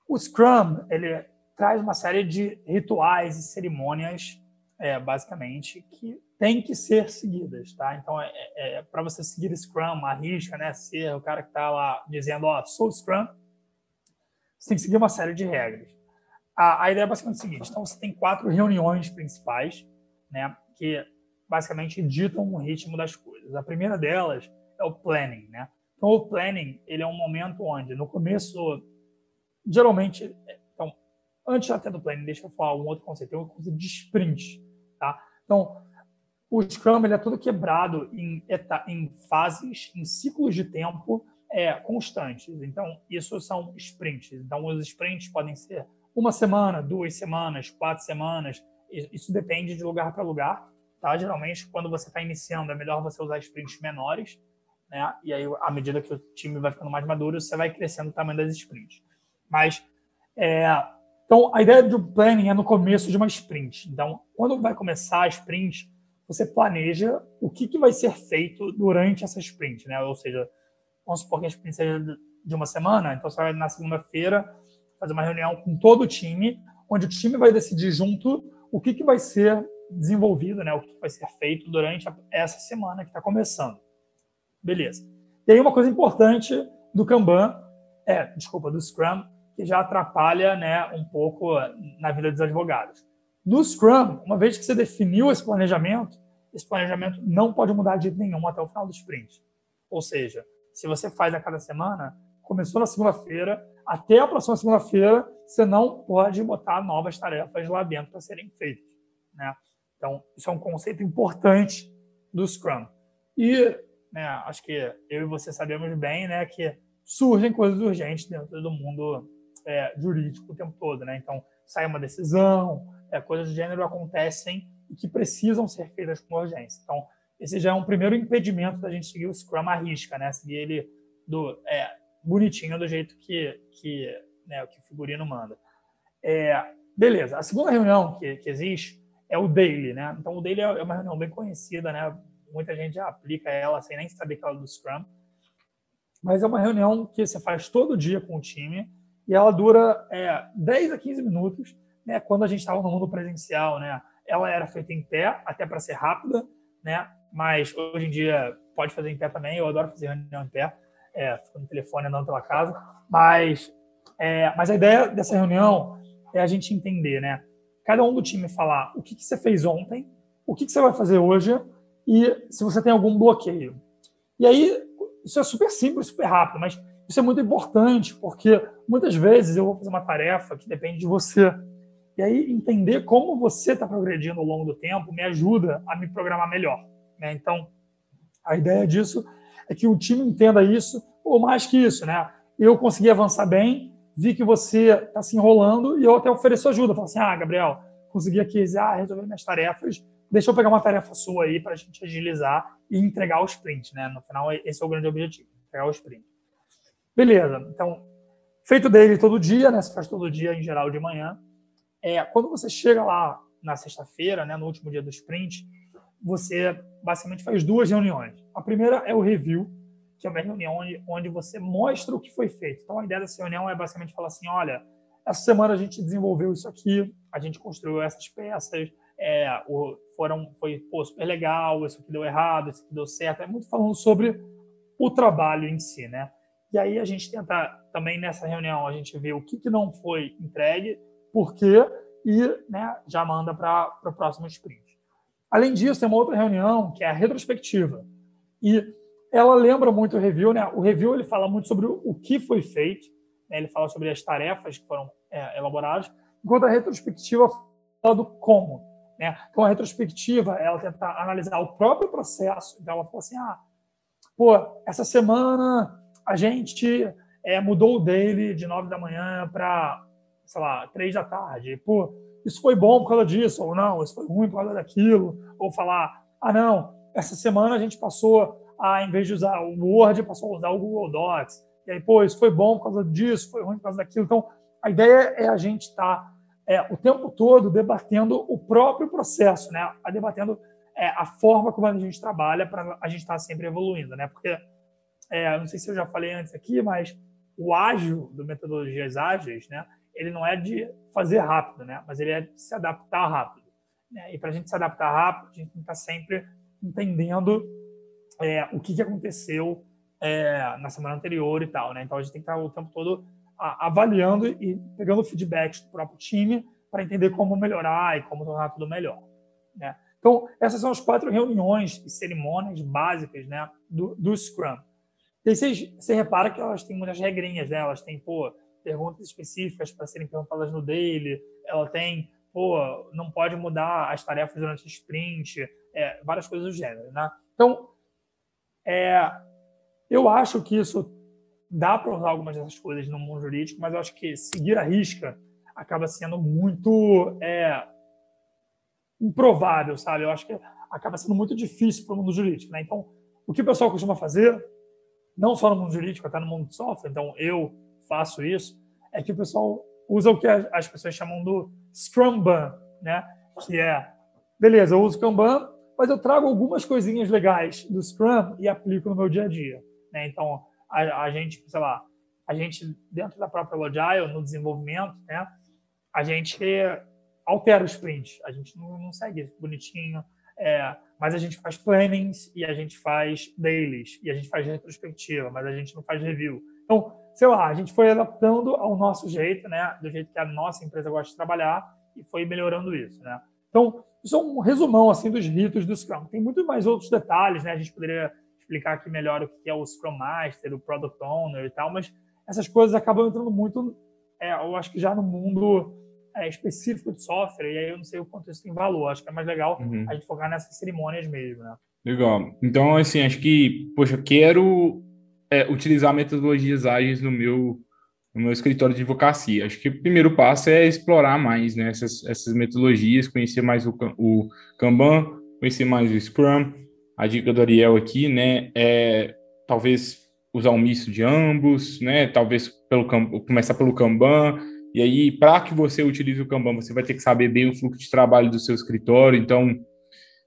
O Scrum, ele traz uma série de rituais e cerimônias, é, basicamente, que têm que ser seguidas, tá? Então, é, é, é para você seguir Scrum, arrisca, né? Ser o cara que está lá dizendo, ó, oh, sou Scrum, você tem que seguir uma série de regras. A, a ideia é basicamente o seguinte: então, você tem quatro reuniões principais, né? Que basicamente ditam o ritmo das coisas. A primeira delas é o planning, né? Então, o planning, ele é um momento onde, no começo, geralmente, Antes até do planning, deixa eu falar um outro conceito. Tem uma coisa de sprint, tá? Então, o Scrum ele é todo quebrado em, em fases, em ciclos de tempo é, constantes. Então, isso são sprints. Então, os sprints podem ser uma semana, duas semanas, quatro semanas. Isso depende de lugar para lugar. Tá? Geralmente, quando você está iniciando, é melhor você usar sprints menores. Né? E aí, à medida que o time vai ficando mais maduro, você vai crescendo o tamanho das sprints. Mas é, então, a ideia do planning é no começo de uma sprint. Então, quando vai começar a sprint, você planeja o que, que vai ser feito durante essa sprint, né? Ou seja, vamos supor que a sprint seja de uma semana, então você vai na segunda-feira fazer uma reunião com todo o time, onde o time vai decidir junto o que, que vai ser desenvolvido, né? O que vai ser feito durante essa semana que está começando. Beleza. E aí uma coisa importante do Kanban, é, desculpa, do Scrum, que já atrapalha né, um pouco na vida dos advogados. No Scrum, uma vez que você definiu esse planejamento, esse planejamento não pode mudar de nenhum até o final do sprint. Ou seja, se você faz a cada semana, começou na segunda-feira, até a próxima segunda-feira, você não pode botar novas tarefas lá dentro para serem feitas. Né? Então, isso é um conceito importante do Scrum. E né, acho que eu e você sabemos bem né, que surgem coisas urgentes dentro do mundo é, jurídico o tempo todo. Né? Então, sai uma decisão, é, coisas do gênero acontecem e que precisam ser feitas com urgência. Então, esse já é um primeiro impedimento da gente seguir o Scrum à risca, né? seguir ele do, é, bonitinho do jeito que, que, né, que o figurino manda. É, beleza, a segunda reunião que, que existe é o daily, né? Então, o daily é uma reunião bem conhecida, né? Muita gente já aplica ela sem nem saber que ela é do Scrum. Mas é uma reunião que você faz todo dia com o time e ela dura é, 10 a 15 minutos, né? Quando a gente estava no mundo presencial, né? Ela era feita em pé, até para ser rápida, né? Mas hoje em dia pode fazer em pé também. Eu adoro fazer reunião em pé é, no telefone andando pela casa. Mas, é, mas a ideia dessa reunião é a gente entender, né? Cada um do time falar o que, que você fez ontem, o que, que você vai fazer hoje e se você tem algum bloqueio. E aí, isso é super simples, super rápido, mas isso é muito importante porque muitas vezes eu vou fazer uma tarefa que depende de você. E aí, entender como você está progredindo ao longo do tempo me ajuda a me programar melhor. Né? Então, a ideia disso é que o time entenda isso, ou mais que isso, né? Eu consegui avançar bem, vi que você está se enrolando e eu até ofereço ajuda. Falo assim, ah, Gabriel, consegui aqui ah, resolver minhas tarefas, deixa eu pegar uma tarefa sua aí para a gente agilizar e entregar o sprint, né? No final, esse é o grande objetivo, entregar o sprint. Beleza, então, feito dele todo dia, né? Se faz todo dia, em geral, de manhã. É, quando você chega lá na sexta-feira, né, no último dia do sprint, você basicamente faz duas reuniões. A primeira é o review, que é uma reunião onde, onde você mostra o que foi feito. Então, a ideia dessa reunião é basicamente falar assim: olha, essa semana a gente desenvolveu isso aqui, a gente construiu essas peças, é, o, foram, foi pô, super legal, isso aqui deu errado, isso aqui deu certo. É muito falando sobre o trabalho em si, né? E aí a gente tenta também nessa reunião a gente vê o que, que não foi entregue, por quê, e né, já manda para o próximo sprint. Além disso, tem uma outra reunião que é a retrospectiva. E ela lembra muito o review, né? O review ele fala muito sobre o que foi feito, né? ele fala sobre as tarefas que foram é, elaboradas, enquanto a retrospectiva fala do como. Né? Então, a retrospectiva, ela tenta analisar o próprio processo. Então, ela fala assim: ah, pô, essa semana a gente é, mudou o daily de 9 da manhã para, sei lá, 3 da tarde. Pô, isso foi bom por causa disso, ou não, isso foi ruim por causa daquilo, ou falar, ah, não, essa semana a gente passou a, em vez de usar o Word, passou a usar o Google Docs. E aí, pô, isso foi bom por causa disso, foi ruim por causa daquilo. Então, a ideia é a gente estar tá, é, o tempo todo debatendo o próprio processo, né? A debatendo é, a forma como a gente trabalha para a gente estar tá sempre evoluindo, né? Porque, é, não sei se eu já falei antes aqui, mas o ágil do metodologias ágeis, né? ele não é de fazer rápido, né? Mas ele é de se adaptar rápido. Né? E para a gente se adaptar rápido, a gente tem que estar sempre entendendo é, o que, que aconteceu é, na semana anterior e tal, né? Então a gente tem que estar o tempo todo avaliando e pegando feedbacks do próprio time para entender como melhorar e como tornar tudo melhor, né? Então essas são as quatro reuniões e cerimônias básicas, né, do, do Scrum. Você repara que elas têm muitas regrinhas, né? Elas têm, pô, perguntas específicas para serem perguntadas no daily, ela tem, pô, não pode mudar as tarefas durante o sprint, é, várias coisas do gênero, né? Então, é, eu acho que isso dá para usar algumas dessas coisas no mundo jurídico, mas eu acho que seguir a risca acaba sendo muito é, improvável, sabe? Eu acho que acaba sendo muito difícil para o mundo jurídico, né? Então, o que o pessoal costuma fazer, não só no mundo jurídico, até no mundo de software, então eu faço isso, é que o pessoal usa o que as pessoas chamam do Scrumban, né? Que é, beleza, eu uso Kanban, mas eu trago algumas coisinhas legais do Scrum e aplico no meu dia a dia. Né? Então, a, a gente, sei lá, a gente, dentro da própria Logile, no desenvolvimento, né? A gente altera o sprint, a gente não, não segue bonitinho, é, mas a gente faz plannings e a gente faz dailies e a gente faz retrospectiva, mas a gente não faz review. Então, sei lá, a gente foi adaptando ao nosso jeito, né? Do jeito que a nossa empresa gosta de trabalhar e foi melhorando isso, né? Então, isso é um resumão, assim, dos ritos do Scrum. Tem muito mais outros detalhes, né? A gente poderia explicar aqui melhor o que é o Scrum Master, o Product Owner e tal, mas essas coisas acabam entrando muito, é, eu acho que já no mundo é, específico de software, e aí eu não sei o quanto isso tem valor. Acho que é mais legal uhum. a gente focar nessas cerimônias mesmo, né? Legal. Então, assim, acho que, poxa, quero é, utilizar metodologias ágeis no meu, no meu escritório de advocacia. Acho que o primeiro passo é explorar mais né, essas, essas metodologias, conhecer mais o, o Kanban, conhecer mais o Scrum. A dica do Ariel aqui, né, é talvez usar um misto de ambos, né, talvez pelo, começar pelo Kanban, e aí, para que você utilize o Kanban, você vai ter que saber bem o fluxo de trabalho do seu escritório. Então,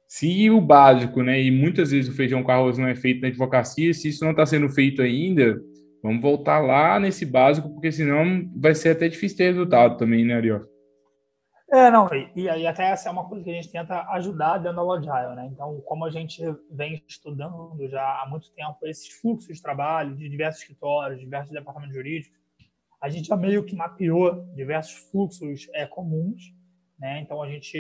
se o básico, né, e muitas vezes o feijão com arroz não é feito na advocacia, se isso não está sendo feito ainda, vamos voltar lá nesse básico, porque senão vai ser até difícil ter resultado também, né, Ariel? É, não, e, aí até essa é uma coisa que a gente tenta ajudar dentro da Agile, né? Então, como a gente vem estudando já há muito tempo esses fluxos de trabalho de diversos escritórios, diversos departamentos jurídicos, a gente já meio que mapeou diversos fluxos é, comuns, né? Então a gente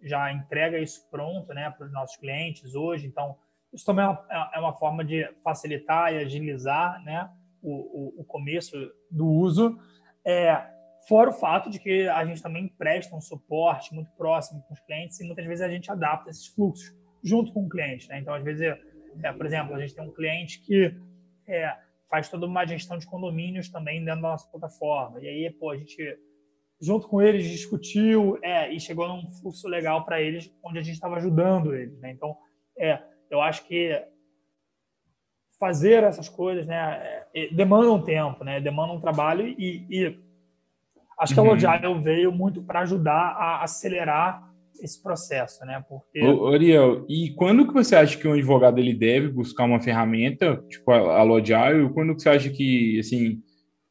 já entrega isso pronto, né, para os nossos clientes hoje. Então isso também é uma, é uma forma de facilitar e agilizar, né, o, o, o começo do uso. É, fora o fato de que a gente também presta um suporte muito próximo com os clientes e muitas vezes a gente adapta esses fluxos junto com o cliente, né? Então às vezes, é, por exemplo, a gente tem um cliente que é, faz toda uma gestão de condomínios também dentro da nossa plataforma. E aí, pô, a gente, junto com eles, discutiu é, e chegou num fluxo legal para eles, onde a gente estava ajudando eles. Né? Então, é, eu acho que fazer essas coisas né, é, demanda um tempo, né, demanda um trabalho e, e acho que uhum. a Logile veio muito para ajudar a acelerar esse processo, né? Porque... Ô, Ariel, e quando que você acha que um advogado ele deve buscar uma ferramenta, tipo a, a Logile, quando que você acha que, assim,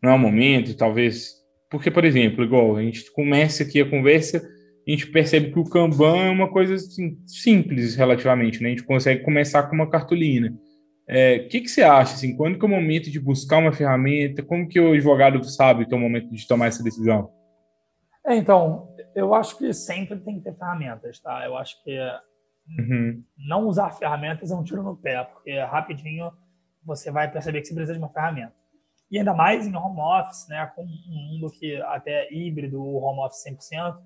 não é o momento, talvez... Porque, por exemplo, igual a gente começa aqui a conversa, a gente percebe que o Kanban é uma coisa assim, simples relativamente, né? A gente consegue começar com uma cartolina. O é, que, que você acha, assim, quando que é o momento de buscar uma ferramenta? Como que o advogado sabe que é o momento de tomar essa decisão? É, então, eu acho que sempre tem que ter ferramentas, tá? Eu acho que uhum. não usar ferramentas é um tiro no pé, porque rapidinho você vai perceber que você precisa de uma ferramenta. E ainda mais em home office, né, com um mundo que até é híbrido, home office 100%,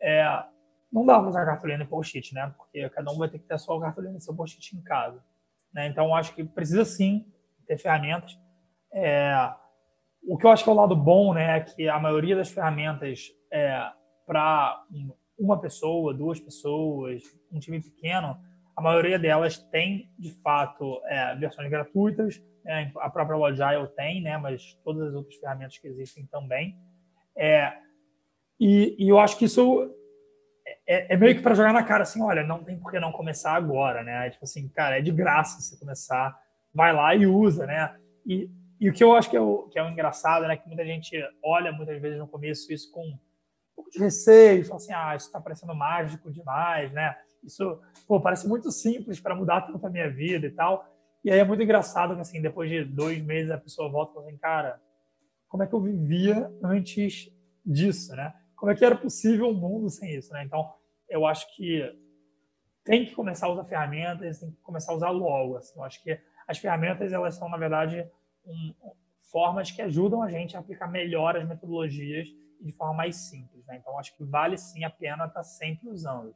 é, não dá para usar cartolina e post-it, né? Porque cada um vai ter que ter a sua cartolina e seu post-it em casa. Né? Então, acho que precisa sim ter ferramentas. É, o que eu acho que é o lado bom, né, é que a maioria das ferramentas é, para uma pessoa, duas pessoas, um time pequeno, a maioria delas tem, de fato, é, versões gratuitas. Né? A própria Logile tem, né? mas todas as outras ferramentas que existem também. É, e, e, eu acho que isso é, é meio que para jogar na cara, assim, olha, não tem por que não começar agora, né? Tipo assim, cara, é de graça você começar, vai lá e usa, né? E, e o que eu acho que é o, que é o engraçado, né? Que muita gente olha muitas vezes no começo isso com um pouco de receio, fala assim, ah, isso está parecendo mágico demais, né? Isso, pô, parece muito simples para mudar tanto a minha vida e tal. E aí é muito engraçado que, assim, depois de dois meses a pessoa volta e fala assim, cara, como é que eu vivia antes disso, né? Como é que era possível um mundo sem isso, né? Então, eu acho que tem que começar a usar ferramentas, tem que começar a usar logo, assim. Eu acho que as ferramentas, elas são, na verdade, um, formas que ajudam a gente a aplicar melhor as metodologias de forma mais simples. Né? Então, acho que vale sim a pena estar sempre usando.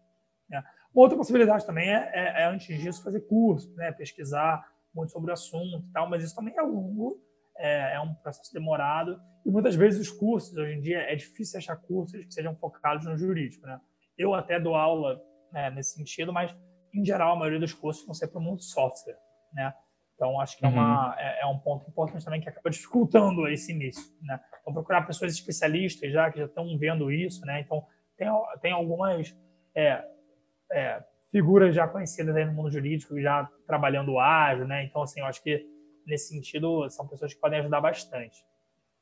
Né? Uma outra possibilidade também é, é, é, antes disso, fazer curso, né? pesquisar muito sobre o assunto e tal, mas isso também é longo, é, é, um processo demorado, e muitas vezes os cursos, hoje em dia, é difícil achar cursos que sejam focados no jurídico. Né? Eu até dou aula né, nesse sentido, mas, em geral, a maioria dos cursos vão ser para o mundo software. Né? Então, acho que é, uma, uhum. é, é, um ponto importante também que acaba dificultando esse início. Né? Então, procurar pessoas especialistas já que já estão vendo isso. Né? Então, tem, tem algumas é, é, figuras já conhecidas aí no mundo jurídico, já trabalhando ágil. Né? Então, assim, eu acho que nesse sentido são pessoas que podem ajudar bastante.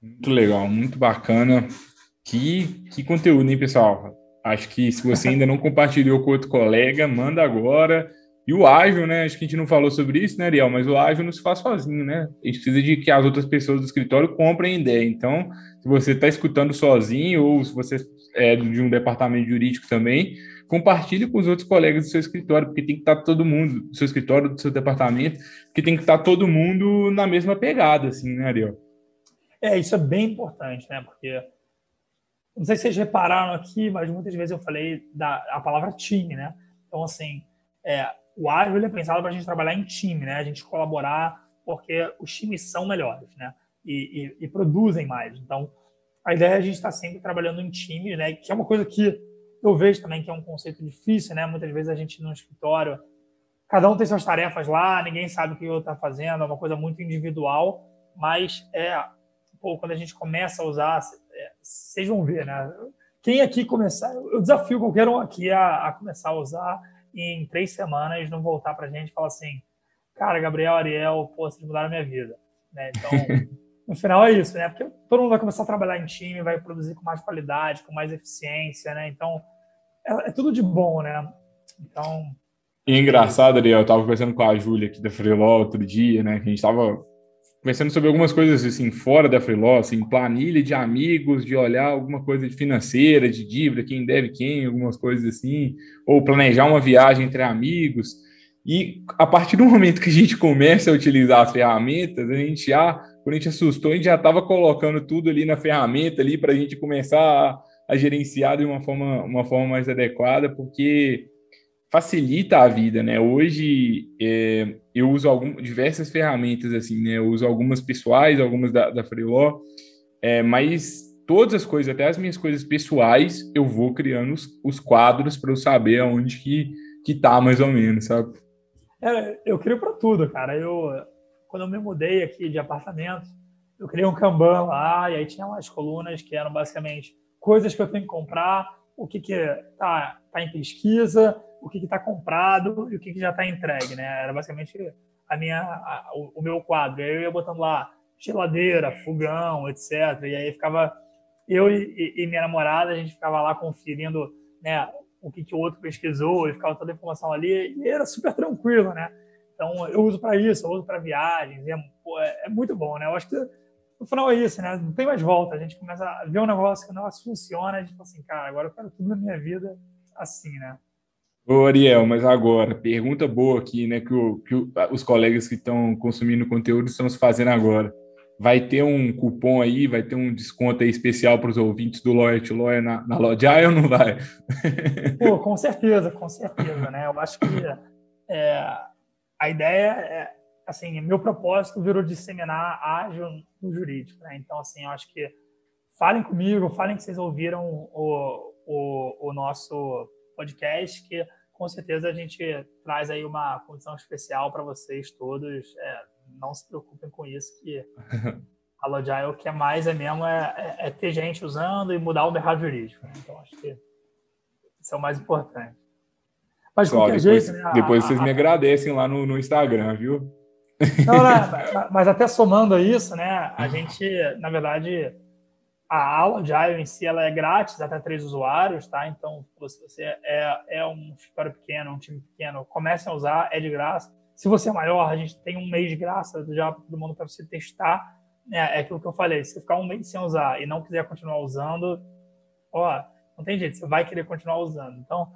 Muito legal, muito bacana. Que, que conteúdo, hein, pessoal? Acho que se você ainda não compartilhou com outro colega, manda agora E o ágil, né? Acho que a gente não falou sobre isso, né, Ariel? Mas o ágil não se faz sozinho, né? A gente precisa de que as outras pessoas do escritório comprem ideia. Então, se você está escutando sozinho ou se você é de um departamento jurídico também, compartilhe com os outros colegas do seu escritório, porque tem que estar tá todo mundo, do seu escritório, do seu departamento, porque tem que estar tá todo mundo na mesma pegada, assim, né, Ariel? É, isso é bem importante, né? Porque não sei se vocês repararam aqui, mas muitas vezes eu falei da a palavra time, né? Então, assim, é, o ágil é pensado para a gente trabalhar em time, né? A gente colaborar, porque os times são melhores, né? E, e, e produzem mais. Então, a ideia é a gente estar sempre trabalhando em time, né? Que é uma coisa que eu vejo também que é um conceito difícil, né? Muitas vezes a gente no escritório, cada um tem suas tarefas lá, ninguém sabe o que o outro está fazendo, é uma coisa muito individual, mas é, pô, quando a gente começa a usar, é, vocês vão ver, né? Quem aqui começar, eu desafio qualquer um aqui a, a começar a usar e em três semanas não voltar para a gente e falar assim, cara, Gabriel, Ariel, pô, vocês mudaram a minha vida. Né? Então, no final é isso, né? Porque todo mundo vai começar a trabalhar em time, vai produzir com mais qualidade, com mais eficiência, né? Então, é, é tudo de bom, né? Então... E é engraçado, Ariel, eu estava conversando com a Júlia aqui da Freeló outro dia, né? Que a gente estava conversando sobre algumas coisas assim fora da Freeló, assim, planilha de amigos, de olhar alguma coisa de financeira, de dívida, quem deve quem, algumas coisas assim, ou planejar uma viagem entre amigos. E a partir do momento que a gente começa a utilizar as ferramentas, a gente já, quando a gente assustou, a gente já estava colocando tudo ali na ferramenta ali para a gente começar a, a, gerenciar de uma forma, uma forma mais adequada, porque facilita a vida, né? Hoje é, eu uso algum, diversas ferramentas, assim, né? Eu uso algumas pessoais, algumas da, da Freeló, é, mas todas as coisas, até as minhas coisas pessoais, eu vou criando os, os quadros para eu saber aonde que, que tá, mais ou menos, sabe? É, eu crio para tudo, cara. Eu, quando eu me mudei aqui de apartamento, eu criei um Kanban lá, e aí tinha umas colunas que eram basicamente coisas que eu tenho que comprar, o que que tá, tá em pesquisa, o que está comprado e o que, que já está entregue, né? Era basicamente a minha, a, o, o, meu quadro. Aí eu ia botando lá geladeira, fogão, etc. E aí ficava eu e, e, minha namorada, a gente ficava lá conferindo, né? O que, que o outro pesquisou e ficava toda a informação ali e era super tranquilo, né? Então eu uso para isso, eu uso para viagens. É, pô, é, é, muito bom, né? Eu acho que no final é isso, né? Não tem mais volta. A gente começa a ver um negócio que o negócio funciona, a gente fala assim, cara, agora eu quero tudo na minha vida assim, né? Ô, Ariel, mas agora, pergunta boa aqui, né, que, o, que o, os colegas que estão consumindo conteúdo estão se fazendo agora. Vai ter um cupom aí, vai ter um desconto aí especial para os ouvintes do Lawyer to Lawyer na, na Lodjai ou não vai? Pô, com certeza, com certeza, né? Eu acho que é, a ideia é, assim, meu propósito virou disseminar ágil no jurídico, né? Então, assim, eu acho que falem comigo, falem que vocês ouviram o, o, o nosso podcast, que com certeza a gente traz aí uma condição especial para vocês todos. É, não se preocupem com isso, que a Logile o que é mais é mesmo é, é, é, ter gente usando e mudar o mercado jurídico. Né? Então, acho que isso é o mais importante. Mas depois, jeito, né, depois a, vocês a, me agradecem lá no, no Instagram, viu? Não, não, mas até somando a isso, né, a gente, na verdade, a aula de Agile em si ela é grátis até três usuários, tá? Então, se você é, é um escritório pequeno, um time pequeno, comece a usar, é de graça. Se você é maior, a gente tem um mês de graça já para todo mundo para você testar. É, é aquilo que eu falei, se ficar um mês sem usar e não quiser continuar usando, ó, não tem jeito, você vai querer continuar usando. Então,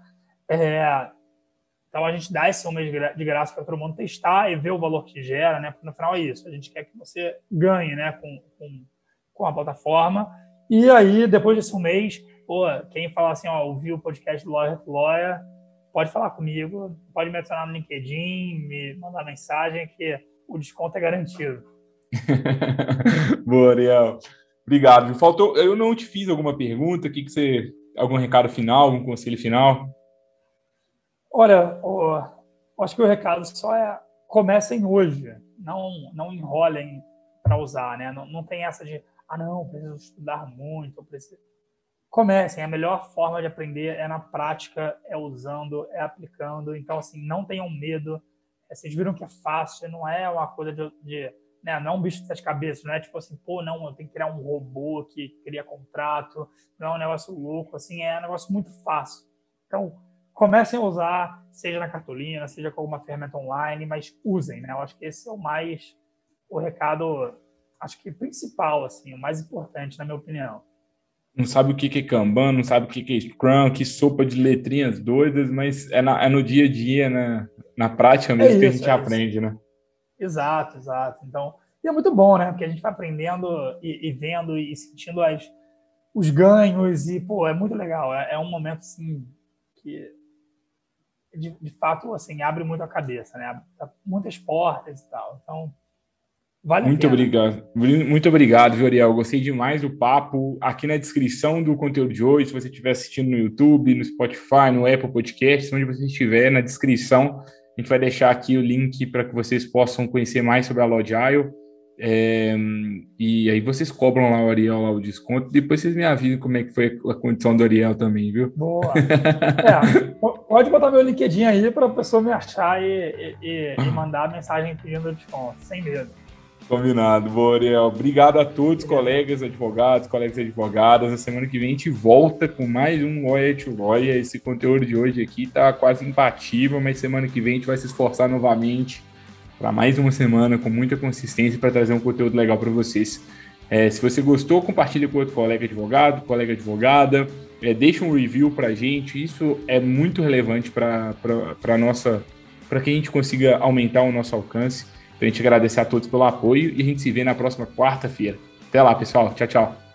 é, então a gente dá esse um mês de graça para todo mundo testar e ver o valor que gera, né? Porque no final é isso, a gente quer que você ganhe, né? Com, com, com a plataforma e aí, depois desse um mês, pô, quem falar assim, ó, ouviu o podcast do Lawyer to Lawyer, pode falar comigo, pode me adicionar no LinkedIn, me mandar mensagem que o desconto é garantido. Boa, Ariel. Obrigado. Faltou, eu não te fiz alguma pergunta, que que você, algum recado final, algum conselho final? Olha, acho que o recado só é comecem hoje, não não enrolem para usar, né? Não, não tem essa de ah, não, preciso estudar muito, preciso. Comecem, a melhor forma de aprender é na prática, é usando, é aplicando. Então, assim, não tenham medo. É, vocês viram que é fácil, não é uma coisa de. de né, não é um bicho de sete cabeças, não é tipo assim, pô, não, eu tenho que criar um robô que cria contrato, não é um negócio louco, assim, é um negócio muito fácil. Então, comecem a usar, seja na cartolina, seja com alguma ferramenta online, mas usem, né? Eu acho que esse é o mais o recado, acho que principal, assim, o mais importante, na minha opinião. Não sabe o que é Kanban, não sabe o que é Scrum, que sopa de letrinhas doidas, mas é, na, é no dia a dia, né? na prática mesmo, é isso, que a gente é aprende, né? Exato, exato. Então, e é muito bom, né? Porque a gente vai aprendendo e, e vendo e sentindo as, os ganhos e, pô, é muito legal. É, é um momento, assim, que de, de, fato, assim, abre muito a cabeça, né? Abre muitas portas e tal. Então, vale Muito obrigado. Muito obrigado, Vioriel. Gostei demais do papo. Aqui na descrição do conteúdo de hoje, se você estiver assistindo no YouTube, no Spotify, no Apple Podcast, onde você estiver, na descrição, a gente vai deixar aqui o link para que vocês possam conhecer mais sobre a Logile. É, e aí vocês cobram lá o Ariel lá o desconto. Depois vocês me avisam como é que foi a condição do Ariel também, viu? Boa. É, pode botar meu LinkedIn aí para a pessoa me achar e, e, e mandar mensagem pedindo desconto, sem medo. Combinado. Boa, Ariel. Obrigado a todos, colegas advogados, colegas advogadas. Na semana que vem a gente volta com mais um Lawyer to Lawyer. Esse conteúdo de hoje aqui tá quase imbatível, mas semana que vem a gente vai se esforçar novamente para mais uma semana com muita consistência para trazer um conteúdo legal para vocês. É, se você gostou, compartilhe com outro colega advogado, colega advogada, é, deixa um review para a gente. Isso é muito relevante para nossa, para que a gente consiga aumentar o nosso alcance. Então a gente agradece a todos pelo apoio e a gente se vê na próxima quarta-feira. Até lá, pessoal. Tchau, tchau.